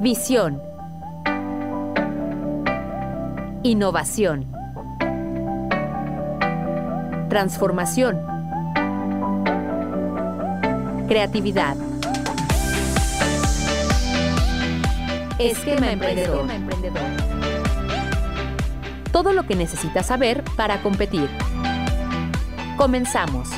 Visión. Innovación. Transformación. Creatividad. Esquema emprendedor. Todo lo que necesitas saber para competir. Comenzamos.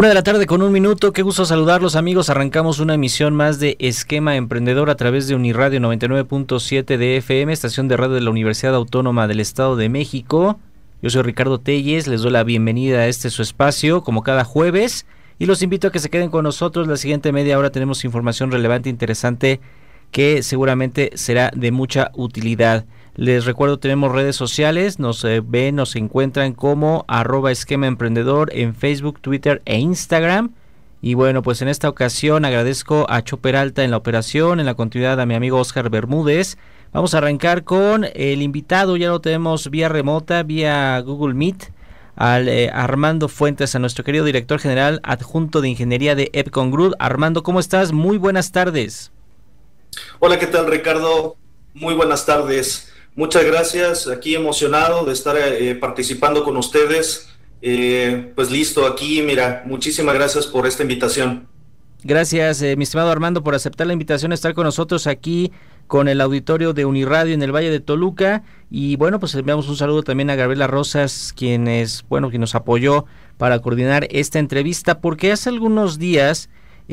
Una de la tarde con un minuto, qué gusto saludarlos amigos, arrancamos una emisión más de Esquema Emprendedor a través de Uniradio 99.7 de FM, estación de radio de la Universidad Autónoma del Estado de México. Yo soy Ricardo Telles, les doy la bienvenida a este su espacio, como cada jueves, y los invito a que se queden con nosotros. La siguiente media hora tenemos información relevante e interesante que seguramente será de mucha utilidad. Les recuerdo, tenemos redes sociales, nos eh, ven, nos encuentran como arroba esquema emprendedor en Facebook, Twitter e Instagram. Y bueno, pues en esta ocasión agradezco a Chopper Alta en la operación, en la continuidad a mi amigo Oscar Bermúdez. Vamos a arrancar con el invitado, ya lo tenemos vía remota, vía Google Meet, al eh, Armando Fuentes, a nuestro querido director general adjunto de ingeniería de Epcon Group. Armando, ¿cómo estás? Muy buenas tardes. Hola, ¿qué tal Ricardo? Muy buenas tardes. Muchas gracias, aquí emocionado de estar eh, participando con ustedes. Eh, pues listo, aquí, mira, muchísimas gracias por esta invitación. Gracias, eh, mi estimado Armando, por aceptar la invitación a estar con nosotros aquí con el auditorio de Uniradio en el Valle de Toluca. Y bueno, pues enviamos un saludo también a Gabriela Rosas, quien es, bueno, quien nos apoyó para coordinar esta entrevista, porque hace algunos días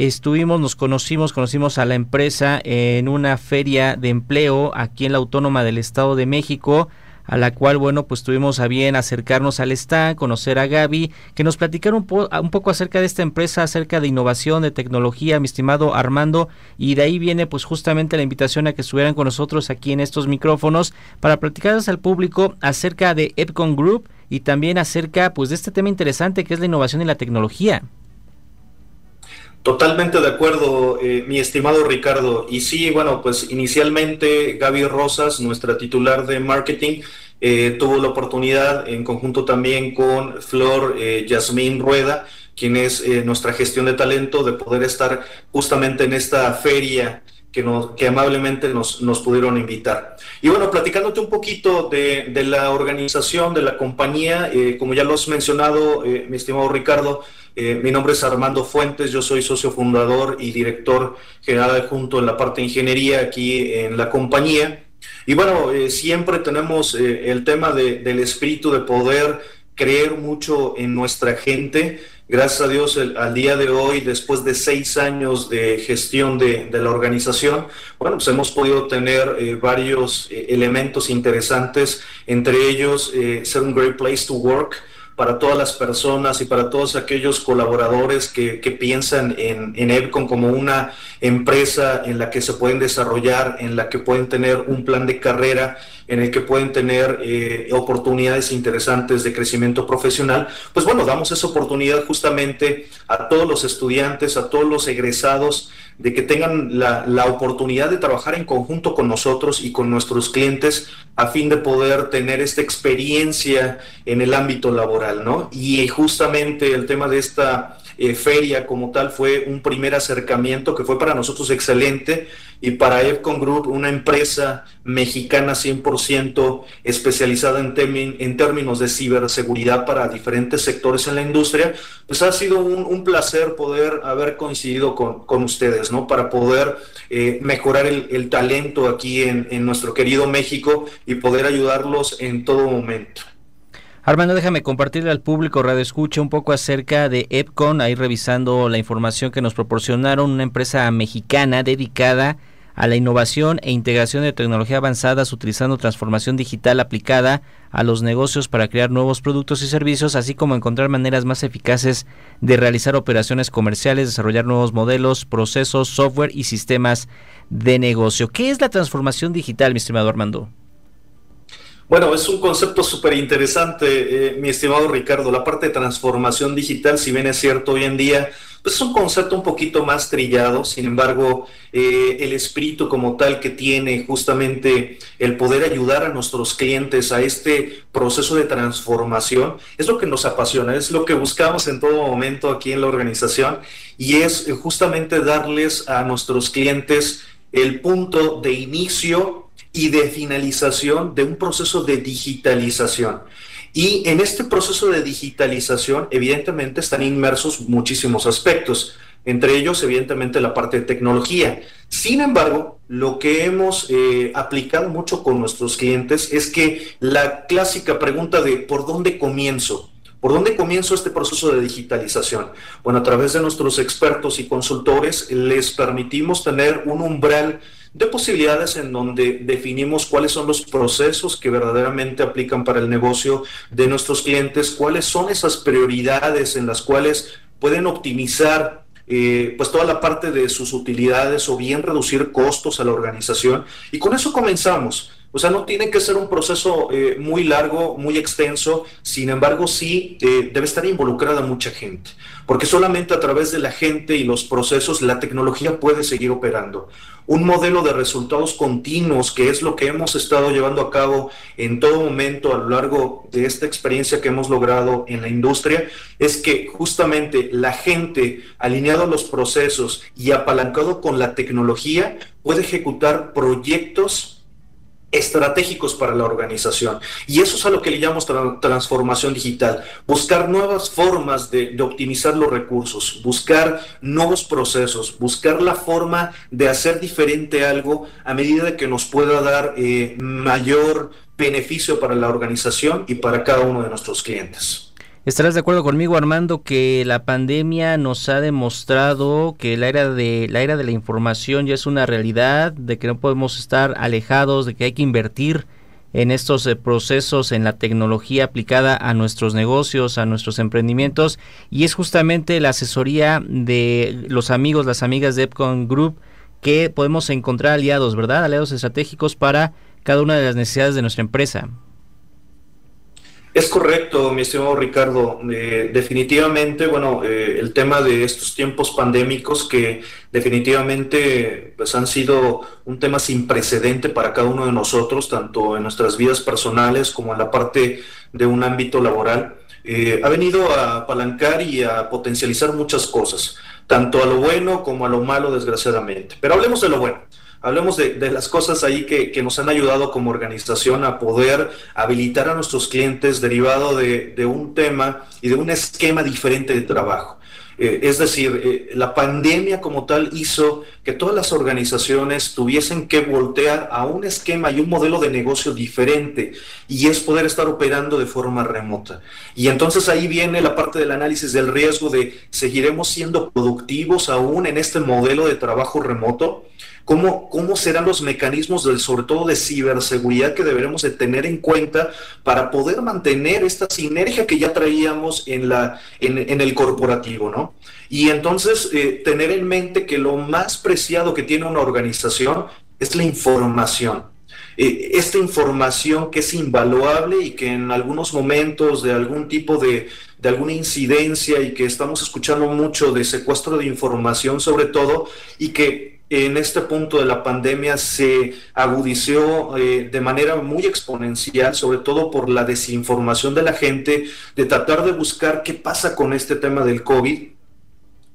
estuvimos, nos conocimos, conocimos a la empresa en una feria de empleo aquí en la Autónoma del Estado de México a la cual, bueno, pues tuvimos a bien acercarnos al stand, conocer a Gaby, que nos platicaron un, un, poco acerca de esta empresa, acerca de innovación, de tecnología, mi estimado Armando, y de ahí viene pues justamente la invitación a que estuvieran con nosotros aquí en estos micrófonos para platicarles al público acerca de Epcon Group y también acerca pues de este tema interesante que es la innovación y la tecnología. Totalmente de acuerdo, eh, mi estimado Ricardo. Y sí, bueno, pues inicialmente Gaby Rosas, nuestra titular de marketing, eh, tuvo la oportunidad, en conjunto también con Flor eh, Yasmín Rueda, quien es eh, nuestra gestión de talento, de poder estar justamente en esta feria que, amablemente nos, nos pudieron invitar. Y bueno, platicándote un poquito de, de la organización, de la compañía, eh, como ya lo has mencionado, eh, mi estimado Ricardo, eh, mi nombre es Armando Fuentes, yo soy socio fundador y director general junto en la parte de ingeniería aquí en la compañía. Y bueno, siempre tenemos el tema de, del espíritu de poder creer mucho en nuestra gente. Gracias a Dios, al día de hoy, después de seis años de gestión de, de la organización, bueno, pues hemos podido tener eh, varios eh, elementos interesantes, entre ellos eh, ser un great place to work, para todas las personas y para todos aquellos colaboradores que, que piensan en, en como una empresa en la que se pueden desarrollar, en la que pueden tener un plan de carrera, en el que pueden tener eh, oportunidades interesantes de crecimiento profesional, pues bueno, damos esa oportunidad justamente a todos los estudiantes, a todos los egresados, de que tengan la, la, oportunidad de trabajar en conjunto con nosotros y con nuestros clientes a fin de poder tener esta experiencia en el ámbito laboral, ¿no? Y justamente el tema de esta eh, feria como tal fue un primer acercamiento que fue para nosotros excelente y para Epcon Group, una empresa mexicana 100% especializada en, en, términos de ciberseguridad para diferentes sectores en la industria, pues ha sido un, placer poder haber coincidido con, ustedes, ¿no? Para poder eh, mejorar el, talento aquí en nuestro querido México y poder ayudarlos en todo momento. Armando, déjame compartirle al público Radio Escucha un poco acerca de Epcon, ahí revisando la información que nos proporcionaron, una empresa mexicana dedicada a la innovación e integración de tecnología avanzadas utilizando transformación digital aplicada a los negocios para crear nuevos productos y servicios, así como encontrar maneras más eficaces de realizar operaciones comerciales, desarrollar nuevos modelos, procesos, software y sistemas de negocio. ¿Qué es la transformación digital, mi estimado Armando? Bueno, es un concepto súper interesante, eh, mi estimado Ricardo. La parte de transformación digital, si bien es cierto hoy en día, pues es un concepto un poquito más trillado. Sin embargo, eh, el espíritu como tal que tiene justamente el poder ayudar a nuestros clientes a este proceso de transformación es lo que nos apasiona, es lo que buscamos en todo momento aquí en la organización y es justamente darles a nuestros clientes el punto de inicio y de finalización de un proceso de digitalización. Y en este proceso de digitalización, evidentemente, están inmersos muchísimos aspectos, entre ellos, evidentemente, la parte de tecnología. Sin embargo, lo que hemos eh, aplicado mucho con nuestros clientes es que la clásica pregunta de ¿por dónde comienzo? ¿Por dónde comienzo este proceso de digitalización? Bueno, a través de nuestros expertos y consultores les permitimos tener un umbral de posibilidades en donde definimos cuáles son los procesos que verdaderamente aplican para el negocio de nuestros clientes, cuáles son esas prioridades en las cuales pueden optimizar eh, pues toda la parte de sus utilidades o bien reducir costos a la organización. Y con eso comenzamos. O sea, no tiene que ser un proceso eh, muy largo, muy extenso, sin embargo sí eh, debe estar involucrada mucha gente, porque solamente a través de la gente y los procesos la tecnología puede seguir operando. Un modelo de resultados continuos, que es lo que hemos estado llevando a cabo en todo momento a lo largo de esta experiencia que hemos logrado en la industria, es que justamente la gente, alineado a los procesos y apalancado con la tecnología, puede ejecutar proyectos estratégicos para la organización. Y eso es a lo que le llamamos transformación digital. Buscar nuevas formas de, optimizar los recursos, buscar nuevos procesos, buscar la forma de hacer diferente algo a medida de que nos pueda dar eh, mayor beneficio para la organización y para cada uno de nuestros clientes. Estarás de acuerdo conmigo, Armando, que la pandemia nos ha demostrado que la era de la era de la información ya es una realidad, de que no podemos estar alejados, de que hay que invertir en estos eh, procesos, en la tecnología aplicada a nuestros negocios, a nuestros emprendimientos, y es justamente la asesoría de los amigos, las amigas de Epcon Group que podemos encontrar aliados, ¿verdad? Aliados estratégicos para cada una de las necesidades de nuestra empresa. Es correcto, mi estimado Ricardo. Eh, definitivamente, bueno, eh, el tema de estos tiempos pandémicos que definitivamente pues, han sido un tema sin precedente para cada uno de nosotros, tanto en nuestras vidas personales como en la parte de un ámbito laboral, eh, ha venido a apalancar y a potencializar muchas cosas, tanto a lo bueno como a lo malo, desgraciadamente. Pero hablemos de lo bueno. Hablemos de, las cosas ahí que, nos han ayudado como organización a poder habilitar a nuestros clientes derivado de, un tema y de un esquema diferente de trabajo. Eh, es decir, eh, la pandemia como tal hizo que todas las organizaciones tuviesen que voltear a un esquema y un modelo de negocio diferente y es poder estar operando de forma remota. Y entonces ahí viene la parte del análisis del riesgo de seguiremos siendo productivos aún en este modelo de trabajo remoto cómo, cómo serán los mecanismos, del, sobre todo de ciberseguridad, que deberemos de tener en cuenta para poder mantener esta sinergia que ya traíamos en, la, en, el corporativo, ¿no? Y entonces eh, tener en mente que lo más preciado que tiene una organización es la información. Eh, esta información que es invaluable y que en algunos momentos de algún tipo de, de alguna incidencia y que estamos escuchando mucho de secuestro de información sobre todo y que en este punto de la pandemia se agudizó eh, de manera muy exponencial, sobre todo por la desinformación de la gente, de tratar de buscar qué pasa con este tema del COVID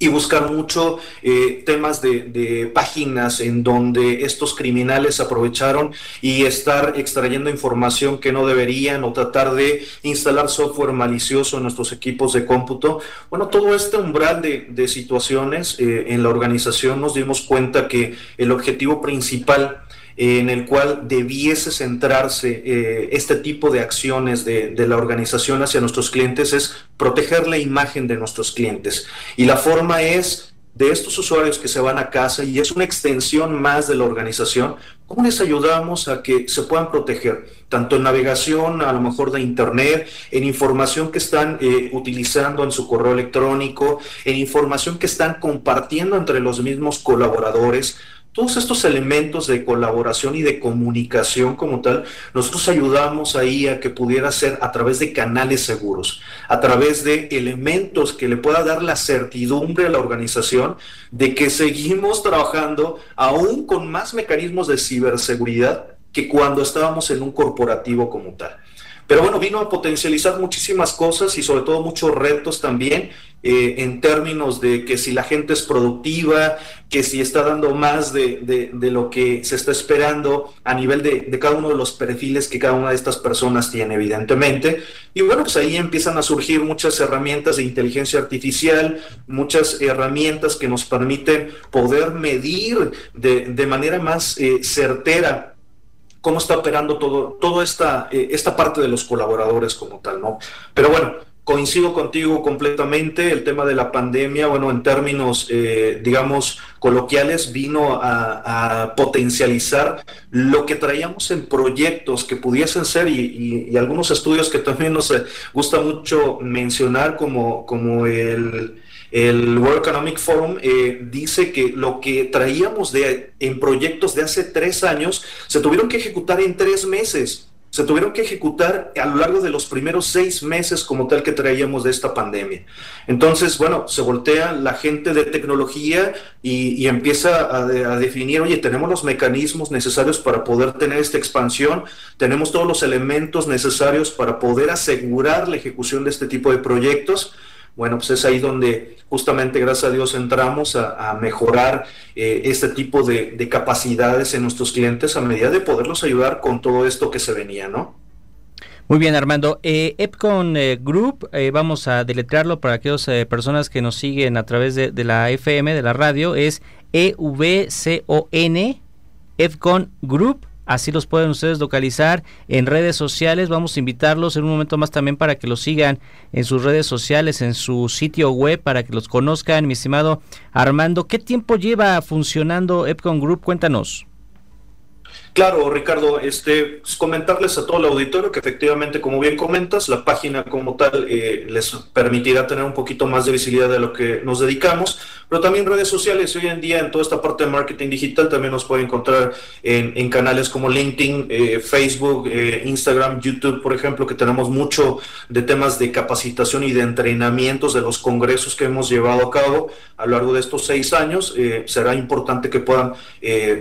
y buscar mucho eh, temas de, páginas en donde estos criminales aprovecharon y estar extrayendo información que no deberían o tratar de instalar software malicioso en nuestros equipos de cómputo. Bueno, todo este umbral de, situaciones eh, en la organización nos dimos cuenta que el objetivo principal en el cual debiese centrarse eh, este tipo de acciones de, la organización hacia nuestros clientes es proteger la imagen de nuestros clientes. Y la forma es de estos usuarios que se van a casa y es una extensión más de la organización, ¿cómo les ayudamos a que se puedan proteger? Tanto en navegación, a lo mejor de Internet, en información que están eh, utilizando en su correo electrónico, en información que están compartiendo entre los mismos colaboradores, todos estos elementos de colaboración y de comunicación como tal, nosotros ayudamos ahí a que pudiera ser a través de canales seguros, a través de elementos que le pueda dar la certidumbre a la organización de que seguimos trabajando aún con más mecanismos de ciberseguridad que cuando estábamos en un corporativo como tal. Pero bueno, vino a potencializar muchísimas cosas y sobre todo muchos retos también eh, en términos de que si la gente es productiva, que si está dando más de, lo que se está esperando a nivel de, de, cada uno de los perfiles que cada una de estas personas tiene, evidentemente. Y bueno, pues ahí empiezan a surgir muchas herramientas de inteligencia artificial, muchas herramientas que nos permiten poder medir de, manera más eh, certera cómo está operando todo, toda esta, eh, esta parte de los colaboradores como tal, ¿no? Pero bueno, coincido contigo completamente, el tema de la pandemia, bueno, en términos, eh, digamos, coloquiales, vino a, potencializar lo que traíamos en proyectos que pudiesen ser y, y algunos estudios que también nos gusta mucho mencionar como, como el el World Economic Forum eh, dice que lo que traíamos de, en proyectos de hace tres años se tuvieron que ejecutar en tres meses. Se tuvieron que ejecutar a lo largo de los primeros seis meses como tal que traíamos de esta pandemia. Entonces, bueno, se voltea la gente de tecnología y, empieza a, a, definir, oye, tenemos los mecanismos necesarios para poder tener esta expansión, tenemos todos los elementos necesarios para poder asegurar la ejecución de este tipo de proyectos bueno, pues es ahí donde justamente, gracias a Dios, entramos a, mejorar eh, este tipo de, capacidades en nuestros clientes a medida de poderlos ayudar con todo esto que se venía, ¿no? Muy bien, Armando. Eh, Epcon eh, Group, vamos a deletrearlo para aquellas personas que nos siguen a través de, la FM, de la radio, es E-V-C-O-N, Epcon Group. Así los pueden ustedes localizar en redes sociales. Vamos a invitarlos en un momento más también para que los sigan en sus redes sociales, en su sitio web, para que los conozcan. Mi estimado Armando, ¿qué tiempo lleva funcionando Epcon Group? Cuéntanos. Claro, Ricardo, este, pues, comentarles a todo el auditorio que efectivamente, como bien comentas, la página como tal eh, les permitirá tener un poquito más de visibilidad de lo que nos dedicamos, pero también redes sociales. Hoy en día, en toda esta parte de marketing digital, también nos puede encontrar en, canales como LinkedIn, eh, Facebook, eh, Instagram, YouTube, por ejemplo, que tenemos mucho de temas de capacitación y de entrenamientos de los congresos que hemos llevado a cabo a lo largo de estos seis años. será importante que puedan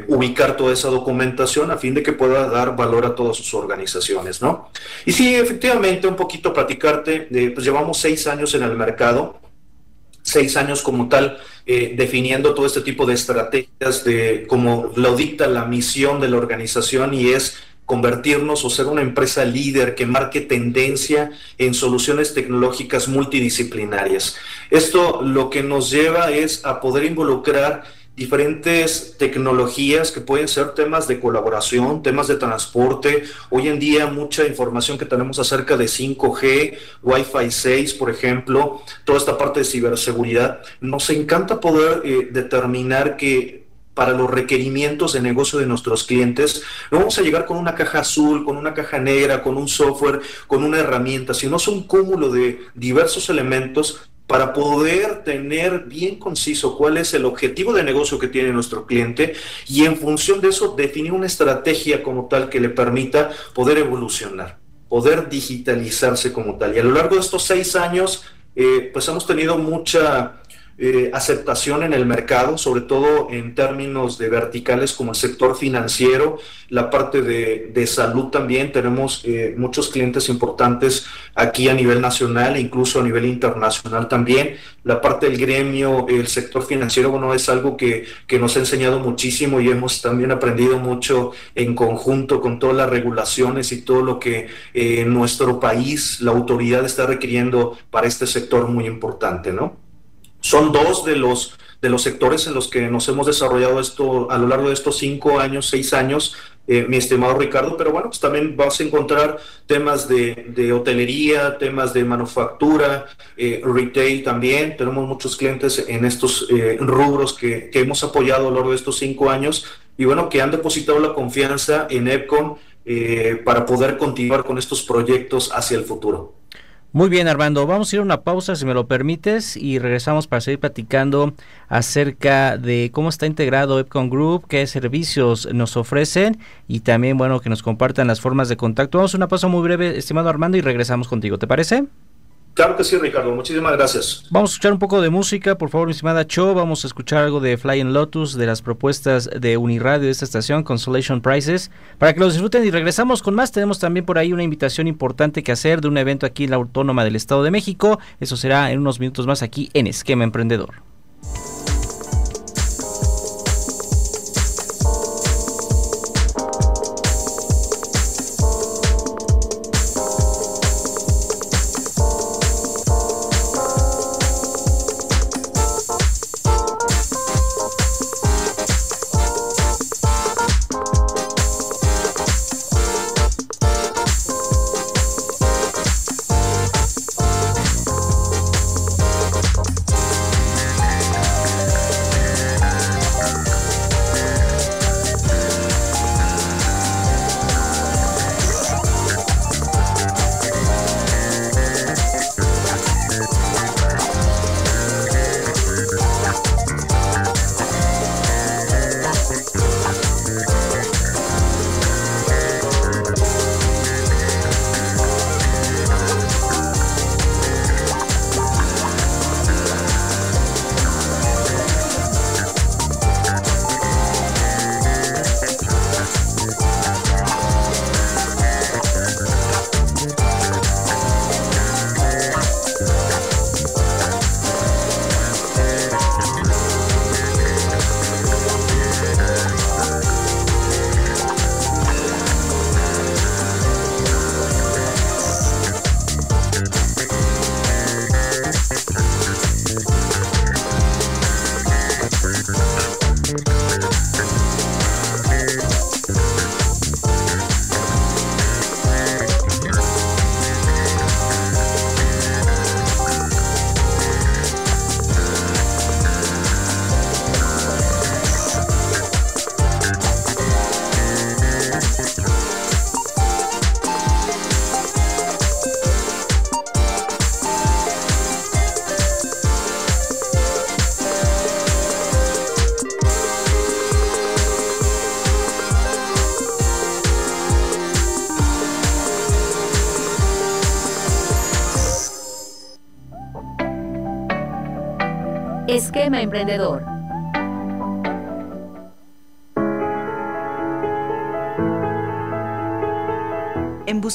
ubicar toda esa documentación a fin de que pueda dar valor a todas sus organizaciones, ¿no? Y sí, efectivamente, un poquito platicarte, pues llevamos seis años en el mercado, seis años como tal, eh, definiendo todo este tipo de estrategias de como lo dicta la misión de la organización y es convertirnos o ser una empresa líder que marque tendencia en soluciones tecnológicas multidisciplinarias. Esto lo que nos lleva es a poder involucrar diferentes tecnologías que pueden ser temas de colaboración, temas de transporte. Hoy en día mucha información que tenemos acerca de 5G, Wi-Fi 6, por ejemplo, toda esta parte de ciberseguridad. Nos encanta poder eh, determinar que para los requerimientos de negocio de nuestros clientes, no vamos a llegar con una caja azul, con una caja negra, con un software, con una herramienta, sino es un cúmulo de diversos elementos para poder tener bien conciso cuál es el objetivo de negocio que tiene nuestro cliente y en función de eso definir una estrategia como tal que le permita poder evolucionar, poder digitalizarse como tal. Y a lo largo de estos seis años, eh, pues hemos tenido mucha eh, aceptación en el mercado, sobre todo en términos de verticales como el sector financiero, la parte de, salud también. Tenemos eh, muchos clientes importantes aquí a nivel nacional e incluso a nivel internacional también. La parte del gremio, el sector financiero, bueno, es algo que, que nos ha enseñado muchísimo y hemos también aprendido mucho en conjunto con todas las regulaciones y todo lo que eh, nuestro país, la autoridad está requiriendo para este sector muy importante, ¿no? Son dos de los, de los sectores en los que nos hemos desarrollado esto a lo largo de estos cinco años, seis años, eh, mi estimado Ricardo, pero bueno, pues también vas a encontrar temas de, hotelería, temas de manufactura, eh, retail también. Tenemos muchos clientes en estos eh, rubros que, que, hemos apoyado a lo largo de estos cinco años y bueno, que han depositado la confianza en EPCON para poder continuar con estos proyectos hacia el futuro. Muy bien, Armando. Vamos a ir a una pausa, si me lo permites, y regresamos para seguir platicando acerca de cómo está integrado Epcon Group, qué servicios nos ofrecen y también, bueno, que nos compartan las formas de contacto. Vamos a una pausa muy breve, estimado Armando, y regresamos contigo. ¿Te parece? Claro que sí, Ricardo. Muchísimas gracias. Vamos a escuchar un poco de música, por favor, mi estimada Cho. Vamos a escuchar algo de Flying Lotus, de las propuestas de Uniradio de esta estación, Consolation Prices, para que los disfruten y regresamos con más. Tenemos también por ahí una invitación importante que hacer de un evento aquí en la Autónoma del Estado de México. Eso será en unos minutos más aquí en Esquema Emprendedor.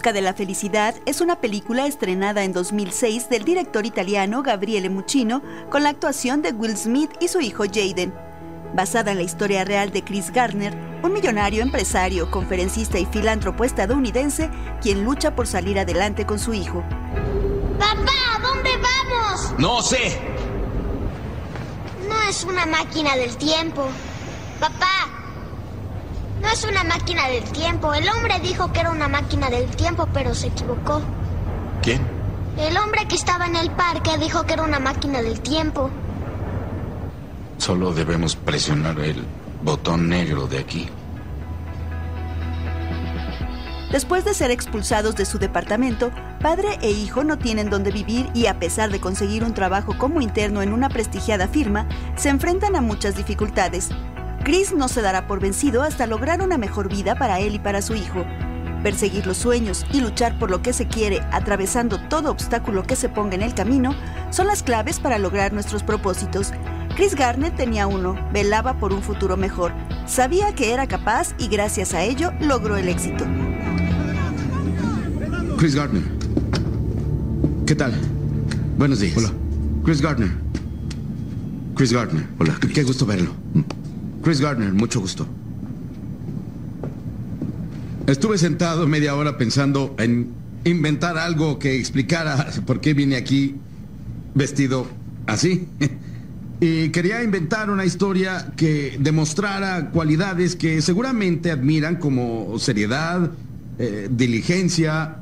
Busca de la Felicidad es una película estrenada en 2006 del director italiano Gabriele Muccino con la actuación de Will Smith y su hijo Jaden. Basada en la historia real de Chris Garner, un millonario empresario, conferencista y filántropo estadounidense quien lucha por salir adelante con su hijo. ¡Papá! ¿Dónde vamos? No sé, no es una máquina del tiempo. Papá, no es una máquina del tiempo. El hombre dijo que era una máquina del tiempo, pero se equivocó. ¿Quién? El hombre que estaba en el parque dijo que era una máquina del tiempo. Solo debemos presionar el botón negro de aquí. Después de ser expulsados de su departamento, padre e hijo no tienen dónde vivir y a pesar de conseguir un trabajo como interno en una prestigiada firma, se enfrentan a muchas dificultades. Chris no se dará por vencido hasta lograr una mejor vida para él y para su hijo. Perseguir los sueños y luchar por lo que se quiere, atravesando todo obstáculo que se ponga en el camino, son las claves para lograr nuestros propósitos. Chris Garner tenía uno, velaba por un futuro mejor, sabía que era capaz y gracias a ello logró el éxito. Chris Gardner. ¿Qué tal? Buenos días. Hola. Chris Gardner. Chris Gardner. Hola, Chris. Qué gusto verlo. Chris Gardner, mucho gusto. Estuve sentado media hora pensando en inventar algo que explicara por qué vine aquí vestido así. Y quería inventar una historia que demostrara cualidades que seguramente admiran como seriedad, eh, diligencia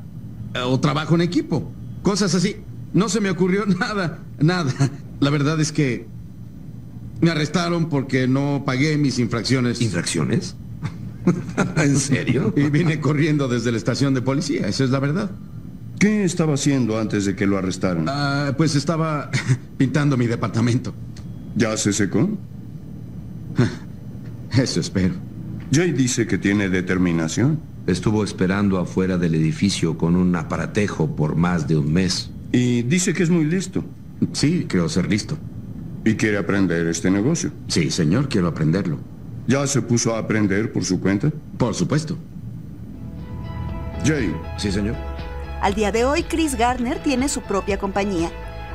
eh, o trabajo en equipo. Cosas así. No se me ocurrió nada, nada. La verdad es que me arrestaron porque no pagué mis infracciones. ¿Infracciones? ¿En serio? Y vine corriendo desde la estación de policía, esa es la verdad. ¿Qué estaba haciendo antes de que lo arrestaran? Ah, pues estaba pintando mi departamento. ¿Ya se secó? Eso espero. Jay dice que tiene determinación. Estuvo esperando afuera del edificio con un aparatejo por más de un mes. Y dice que es muy listo. Sí, creo ser listo. ¿Y quiere aprender este negocio? Sí, señor, quiero aprenderlo. ¿Ya se puso a aprender por su cuenta? Por supuesto. Jay. Sí, señor. Al día de hoy, Chris Garner tiene su propia compañía.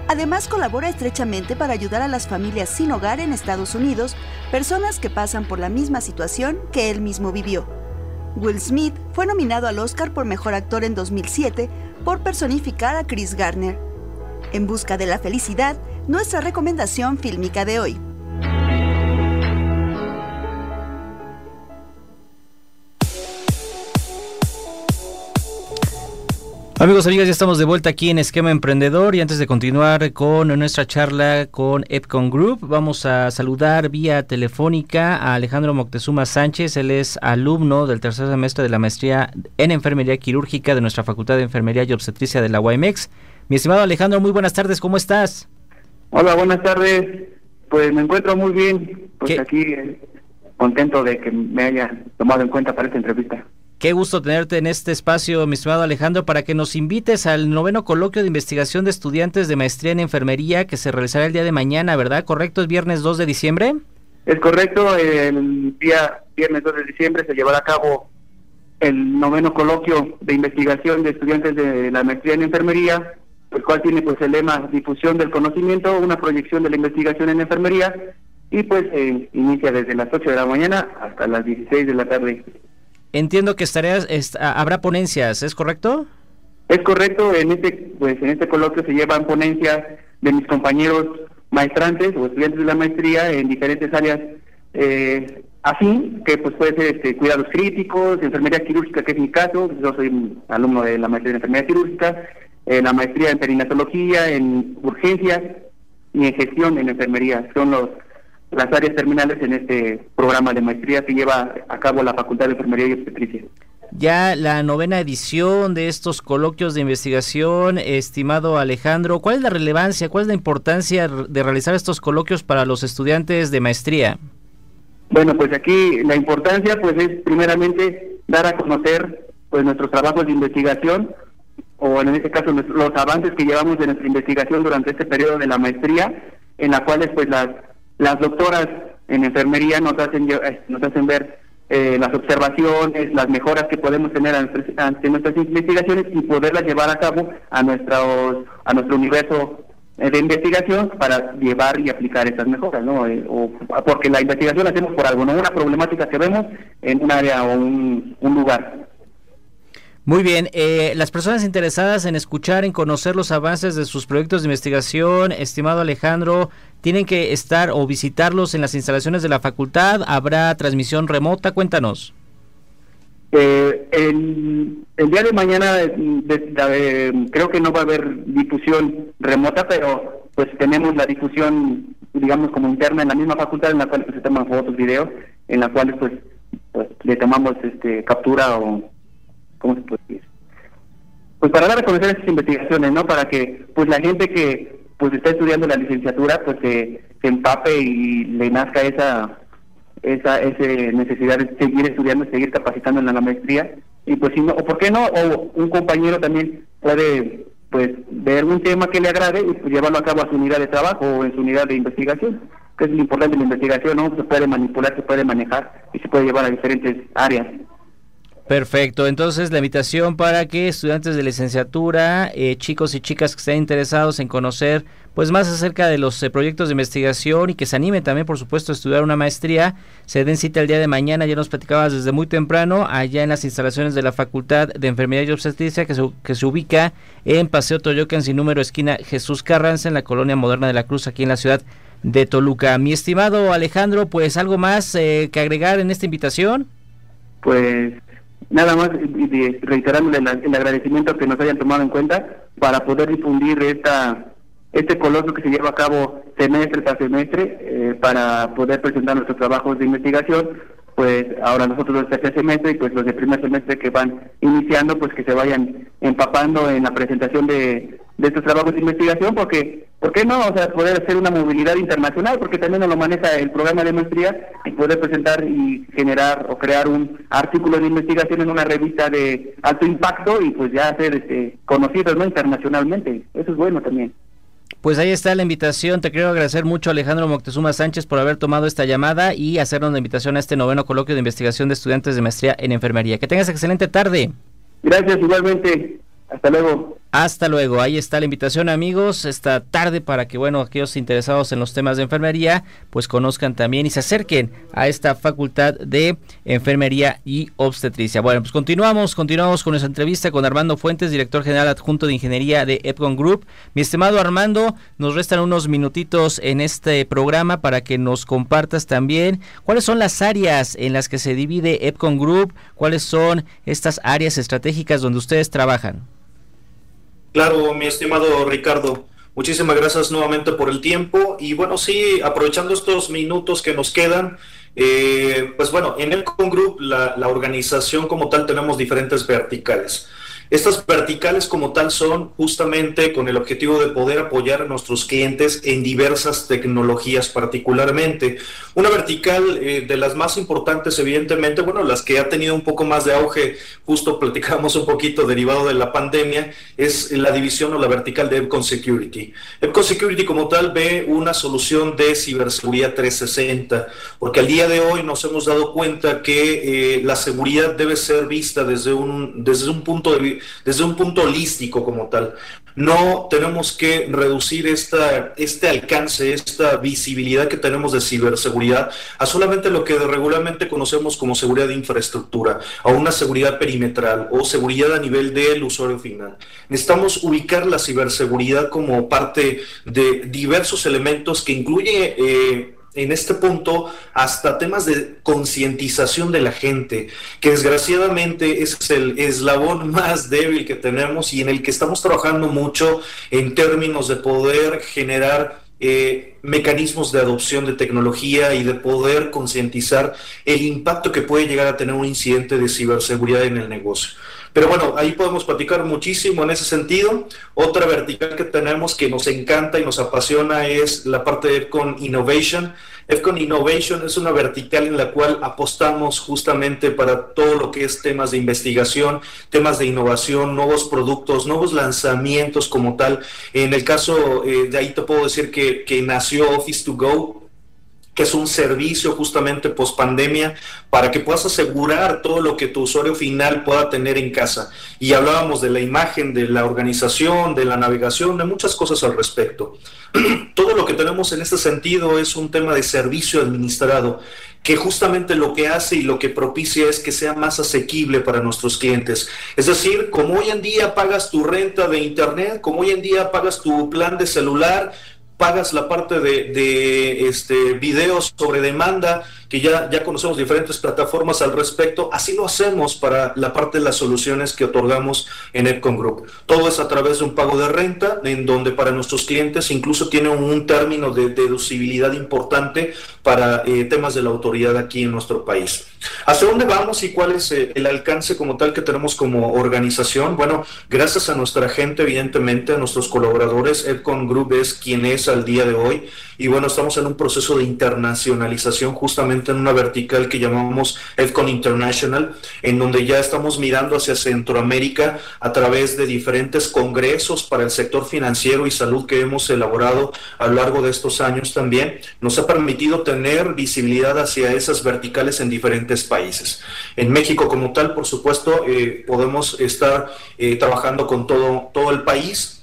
Además, colabora estrechamente para ayudar a las familias sin hogar en Estados Unidos, personas que pasan por la misma situación que él mismo vivió. Will Smith fue nominado al Oscar por Mejor Actor en 2007 por personificar a Chris Garner. En busca de la felicidad, nuestra recomendación fílmica de hoy. Amigos, amigas, ya estamos de vuelta aquí en Esquema Emprendedor y antes de continuar con nuestra charla con Epcon Group, vamos a saludar vía telefónica a Alejandro Moctezuma Sánchez, él es alumno del tercer semestre de la maestría en Enfermería Quirúrgica de nuestra Facultad de Enfermería y Obstetricia de la UAMX. Mi estimado Alejandro, muy buenas tardes, ¿cómo estás? Hola, buenas tardes. Pues me encuentro muy bien, pues aquí eh, contento de que me haya tomado en cuenta para esta entrevista. Qué gusto tenerte en este espacio, mi estimado Alejandro, para que nos invites al noveno coloquio de investigación de estudiantes de maestría en enfermería que se realizará el día de mañana, ¿verdad? ¿Correcto? ¿Es viernes 2 de diciembre? Es correcto, el día viernes 2 de diciembre se llevará a cabo el noveno coloquio de investigación de estudiantes de la maestría en enfermería, el cual tiene pues el lema difusión del conocimiento, una proyección de la investigación en enfermería y pues eh, inicia desde las 8 de la mañana hasta las 16 de la tarde. Entiendo que estarías, habrá ponencias, ¿es correcto? Es correcto, en este, pues en este coloquio se llevan ponencias de mis compañeros maestrantes o estudiantes de la maestría en diferentes áreas eh, así, que pues puede ser este, cuidados críticos, enfermería quirúrgica, que es mi caso, yo soy alumno de la maestría en enfermería quirúrgica, en la maestría en perinatología, en urgencias y en gestión en enfermería. Son los las áreas terminales en este programa de maestría que lleva a cabo la Facultad de Enfermería y Obstetricia. Ya la novena edición de estos coloquios de investigación, estimado Alejandro, ¿cuál es la relevancia, cuál es la importancia de realizar estos coloquios para los estudiantes de maestría? Bueno, pues aquí la importancia pues es primeramente dar a conocer pues nuestros trabajos de investigación o en este caso los avances que llevamos de nuestra investigación durante este periodo de la maestría, en la cuales pues las las doctoras en enfermería nos hacen, eh, nos hacen ver eh, las observaciones, las mejoras que podemos tener ante nuestras investigaciones y poderlas llevar a cabo a, nuestro, a nuestro universo de investigación para llevar y aplicar esas mejoras, ¿no? Eh, o, porque la investigación la hacemos por algo, no una problemática que vemos en un área o un lugar. Muy bien, eh, las personas interesadas en escuchar, en conocer los avances de sus proyectos de investigación, estimado Alejandro, tienen que estar o visitarlos en las instalaciones de la facultad. ¿Habrá transmisión remota? Cuéntanos. Eh, el, día de mañana creo que no va a haber difusión remota, pero pues tenemos la difusión, digamos, como interna en la misma facultad en la cual se toman fotos, videos, en la cual pues, pues le tomamos este captura o ¿cómo se puede decir? Pues para dar a conocer estas investigaciones, ¿no? Para que pues la gente que pues está estudiando la licenciatura pues se, empape y le nazca esa esa ese necesidad de seguir estudiando, seguir capacitando en la maestría y pues si no, o por qué no, o un compañero también puede pues ver un tema que le agrade y pues, llevarlo a cabo a su unidad de trabajo o en su unidad de investigación, que es lo importante de la investigación, ¿no? Se puede manipular, se puede manejar y se puede llevar a diferentes áreas. Perfecto, entonces la invitación para que estudiantes de licenciatura, eh, chicos y chicas que estén interesados en conocer pues más acerca de los eh, proyectos de investigación y que se animen también por supuesto a estudiar una maestría, se den cita el día de mañana, ya nos platicabas desde muy temprano, allá en las instalaciones de la Facultad de Enfermería y Obstetricia que se, que se ubica en Paseo Toyocan sin número esquina Jesús Carranza en la colonia moderna de la Cruz aquí en la ciudad de Toluca. Mi estimado Alejandro, pues algo más eh, que agregar en esta invitación. Pues nada más reiterándole el, agradecimiento que nos hayan tomado en cuenta para poder difundir esta este coloquio que se lleva a cabo semestre tras semestre eh, para poder presentar nuestros trabajos de investigación pues ahora nosotros los tercer semestre y pues los de primer semestre que van iniciando, pues que se vayan empapando en la presentación de, de estos trabajos de investigación, porque, ¿por qué no? O sea, poder hacer una movilidad internacional, porque también nos lo maneja el programa de maestría y poder presentar y generar o crear un artículo de investigación en una revista de alto impacto y pues ya ser este, conocidos ¿no? internacionalmente. Eso es bueno también. Pues ahí está la invitación. Te quiero agradecer mucho, Alejandro Moctezuma Sánchez, por haber tomado esta llamada y hacernos la invitación a este noveno coloquio de investigación de estudiantes de maestría en enfermería. Que tengas excelente tarde. Gracias, igualmente. Hasta luego. Hasta luego. Ahí está la invitación, amigos, esta tarde para que, bueno, aquellos interesados en los temas de enfermería, pues conozcan también y se acerquen a esta facultad de enfermería y obstetricia. Bueno, pues continuamos, continuamos con nuestra entrevista con Armando Fuentes, director general adjunto de ingeniería de Epcon Group. Mi estimado Armando, nos restan unos minutitos en este programa para que nos compartas también cuáles son las áreas en las que se divide Epcon Group, cuáles son estas áreas estratégicas donde ustedes trabajan. Claro, mi estimado Ricardo. Muchísimas gracias nuevamente por el tiempo y bueno, sí, aprovechando estos minutos que nos quedan, eh, pues bueno, en el Group, la, la organización como tal, tenemos diferentes verticales. Estas verticales como tal son justamente con el objetivo de poder apoyar a nuestros clientes en diversas tecnologías particularmente. Una vertical eh, de las más importantes, evidentemente, bueno, las que ha tenido un poco más de auge, justo platicamos un poquito derivado de la pandemia, es la división o la vertical de Epcon Security. Epcon Security como tal ve una solución de ciberseguridad 360, porque al día de hoy nos hemos dado cuenta que eh, la seguridad debe ser vista desde un, desde un punto de desde un punto holístico como tal. No tenemos que reducir esta, este alcance, esta visibilidad que tenemos de ciberseguridad a solamente lo que regularmente conocemos como seguridad de infraestructura, a una seguridad perimetral o seguridad a nivel del usuario final. Necesitamos ubicar la ciberseguridad como parte de diversos elementos que incluye... Eh, en este punto hasta temas de concientización de la gente, que desgraciadamente es el eslabón más débil que tenemos y en el que estamos trabajando mucho en términos de poder generar eh, mecanismos de adopción de tecnología y de poder concientizar el impacto que puede llegar a tener un incidente de ciberseguridad en el negocio. Pero bueno, ahí podemos platicar muchísimo en ese sentido. Otra vertical que tenemos que nos encanta y nos apasiona es la parte de Epcon Innovation. Epcon Innovation es una vertical en la cual apostamos justamente para todo lo que es temas de investigación, temas de innovación, nuevos productos, nuevos lanzamientos como tal. En el caso eh, de ahí te puedo decir que, que nació Office to Go, que es un servicio justamente post pandemia para que puedas asegurar todo lo que tu usuario final pueda tener en casa. Y hablábamos de la imagen, de la organización, de la navegación, de muchas cosas al respecto. todo lo que tenemos en este sentido es un tema de servicio administrado que justamente lo que hace y lo que propicia es que sea más asequible para nuestros clientes. Es decir, como hoy en día pagas tu renta de internet, como hoy en día pagas tu plan de celular, pagas la parte de, de este, videos sobre demanda, que ya, ya conocemos diferentes plataformas al respecto, así lo hacemos para la parte de las soluciones que otorgamos en Epcon Group. Todo es a través de un pago de renta, en donde para nuestros clientes incluso tiene un término de deducibilidad importante para eh, temas de la autoridad aquí en nuestro país. ¿Hacia dónde vamos y cuál es eh, el alcance como tal que tenemos como organización? Bueno, gracias a nuestra gente, evidentemente, a nuestros colaboradores, Epcon Group es quien es al día de hoy y bueno, estamos en un proceso de internacionalización justamente en una vertical que llamamos EFCON International, en donde ya estamos mirando hacia Centroamérica a través de diferentes congresos para el sector financiero y salud que hemos elaborado a lo largo de estos años también. Nos ha permitido tener visibilidad hacia esas verticales en diferentes países. En México como tal, por supuesto, eh, podemos estar eh, trabajando con todo, todo el país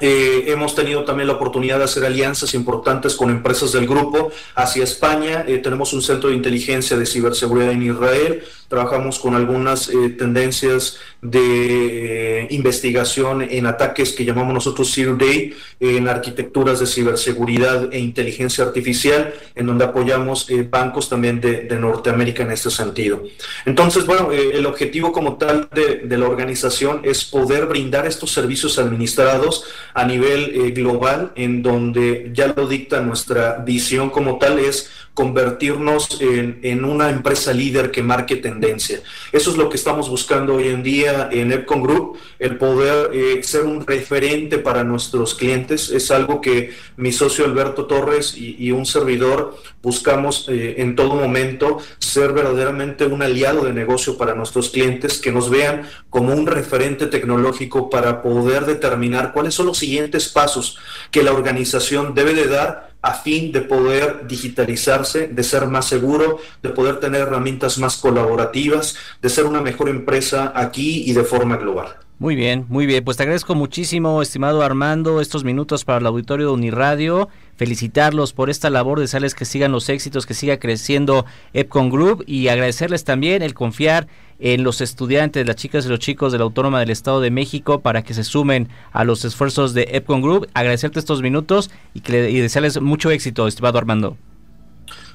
eh, hemos tenido también la oportunidad de hacer alianzas importantes con empresas del grupo hacia España. Eh, tenemos un centro de inteligencia de ciberseguridad en Israel. Trabajamos con algunas eh, tendencias de investigación en ataques que llamamos nosotros Zero Day, en arquitecturas de ciberseguridad e inteligencia artificial, en donde apoyamos bancos también de, Norteamérica en este sentido. Entonces, bueno, el objetivo como tal de, de la organización es poder brindar estos servicios administrados a nivel eh, global, en donde ya lo dicta nuestra visión como tal, es convertirnos en, una empresa líder que marque tendencia. Eso es lo que estamos buscando hoy en día en Epcon Group, el poder eh, ser un referente para nuestros clientes. Es algo que mi socio Alberto Torres y, un servidor buscamos eh, en todo momento, ser verdaderamente un aliado de negocio para nuestros clientes, que nos vean como un referente tecnológico para poder determinar cuáles son los siguientes pasos que la organización debe de dar a fin de poder digitalizarse, de ser más seguro, de poder tener herramientas más colaborativas, de ser una mejor empresa aquí y de forma global. Muy bien, muy bien. Pues te agradezco muchísimo, estimado Armando, estos minutos para el auditorio de Uniradio. Felicitarlos por esta labor, desearles que sigan los éxitos, que siga creciendo Epcon Group y agradecerles también el confiar en los estudiantes, las chicas y los chicos de la Autónoma del Estado de México para que se sumen a los esfuerzos de Epcon Group. Agradecerte estos minutos y, que y desearles mucho éxito, estimado Armando.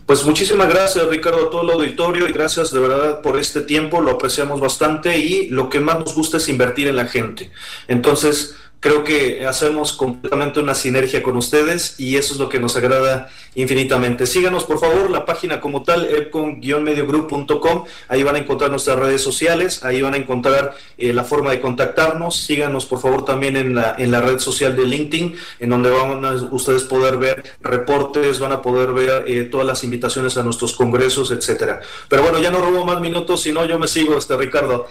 Pues muchísimas gracias Ricardo a todo el auditorio y gracias de verdad por este tiempo, lo apreciamos bastante y lo que más nos gusta es invertir en la gente. Entonces, creo que hacemos completamente una sinergia con ustedes y eso es lo que nos agrada infinitamente. Síganos por favor, la página como tal, epcon-mediogroup.com, ahí van a encontrar nuestras redes sociales, ahí van a encontrar eh, la forma de contactarnos, síganos por favor también en la, en la red social de LinkedIn, en donde van a ustedes poder ver reportes, van a poder ver eh, todas las invitaciones a nuestros congresos, etcétera. Pero bueno, ya no robo más minutos, si no yo me sigo, este Ricardo.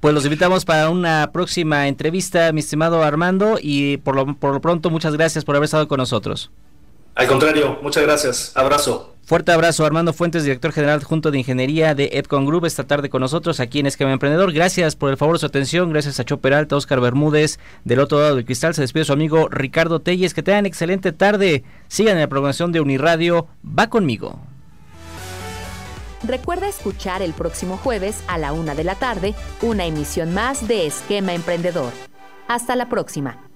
Pues los invitamos para una próxima entrevista, mi estimado Armando, y por lo, por lo pronto muchas gracias por haber estado con nosotros. Al contrario, muchas gracias. Abrazo. Fuerte abrazo, Armando Fuentes, director general junto de ingeniería de Epcon Group, esta tarde con nosotros aquí en Esquema Emprendedor. Gracias por el favor de su atención, gracias a Cho Peralta, Oscar Bermúdez, del otro lado del cristal. Se despide su amigo Ricardo Telles. Que tengan excelente tarde. Sigan en la programación de Uniradio. Va conmigo. Recuerda escuchar el próximo jueves a la una de la tarde una emisión más de Esquema Emprendedor. Hasta la próxima.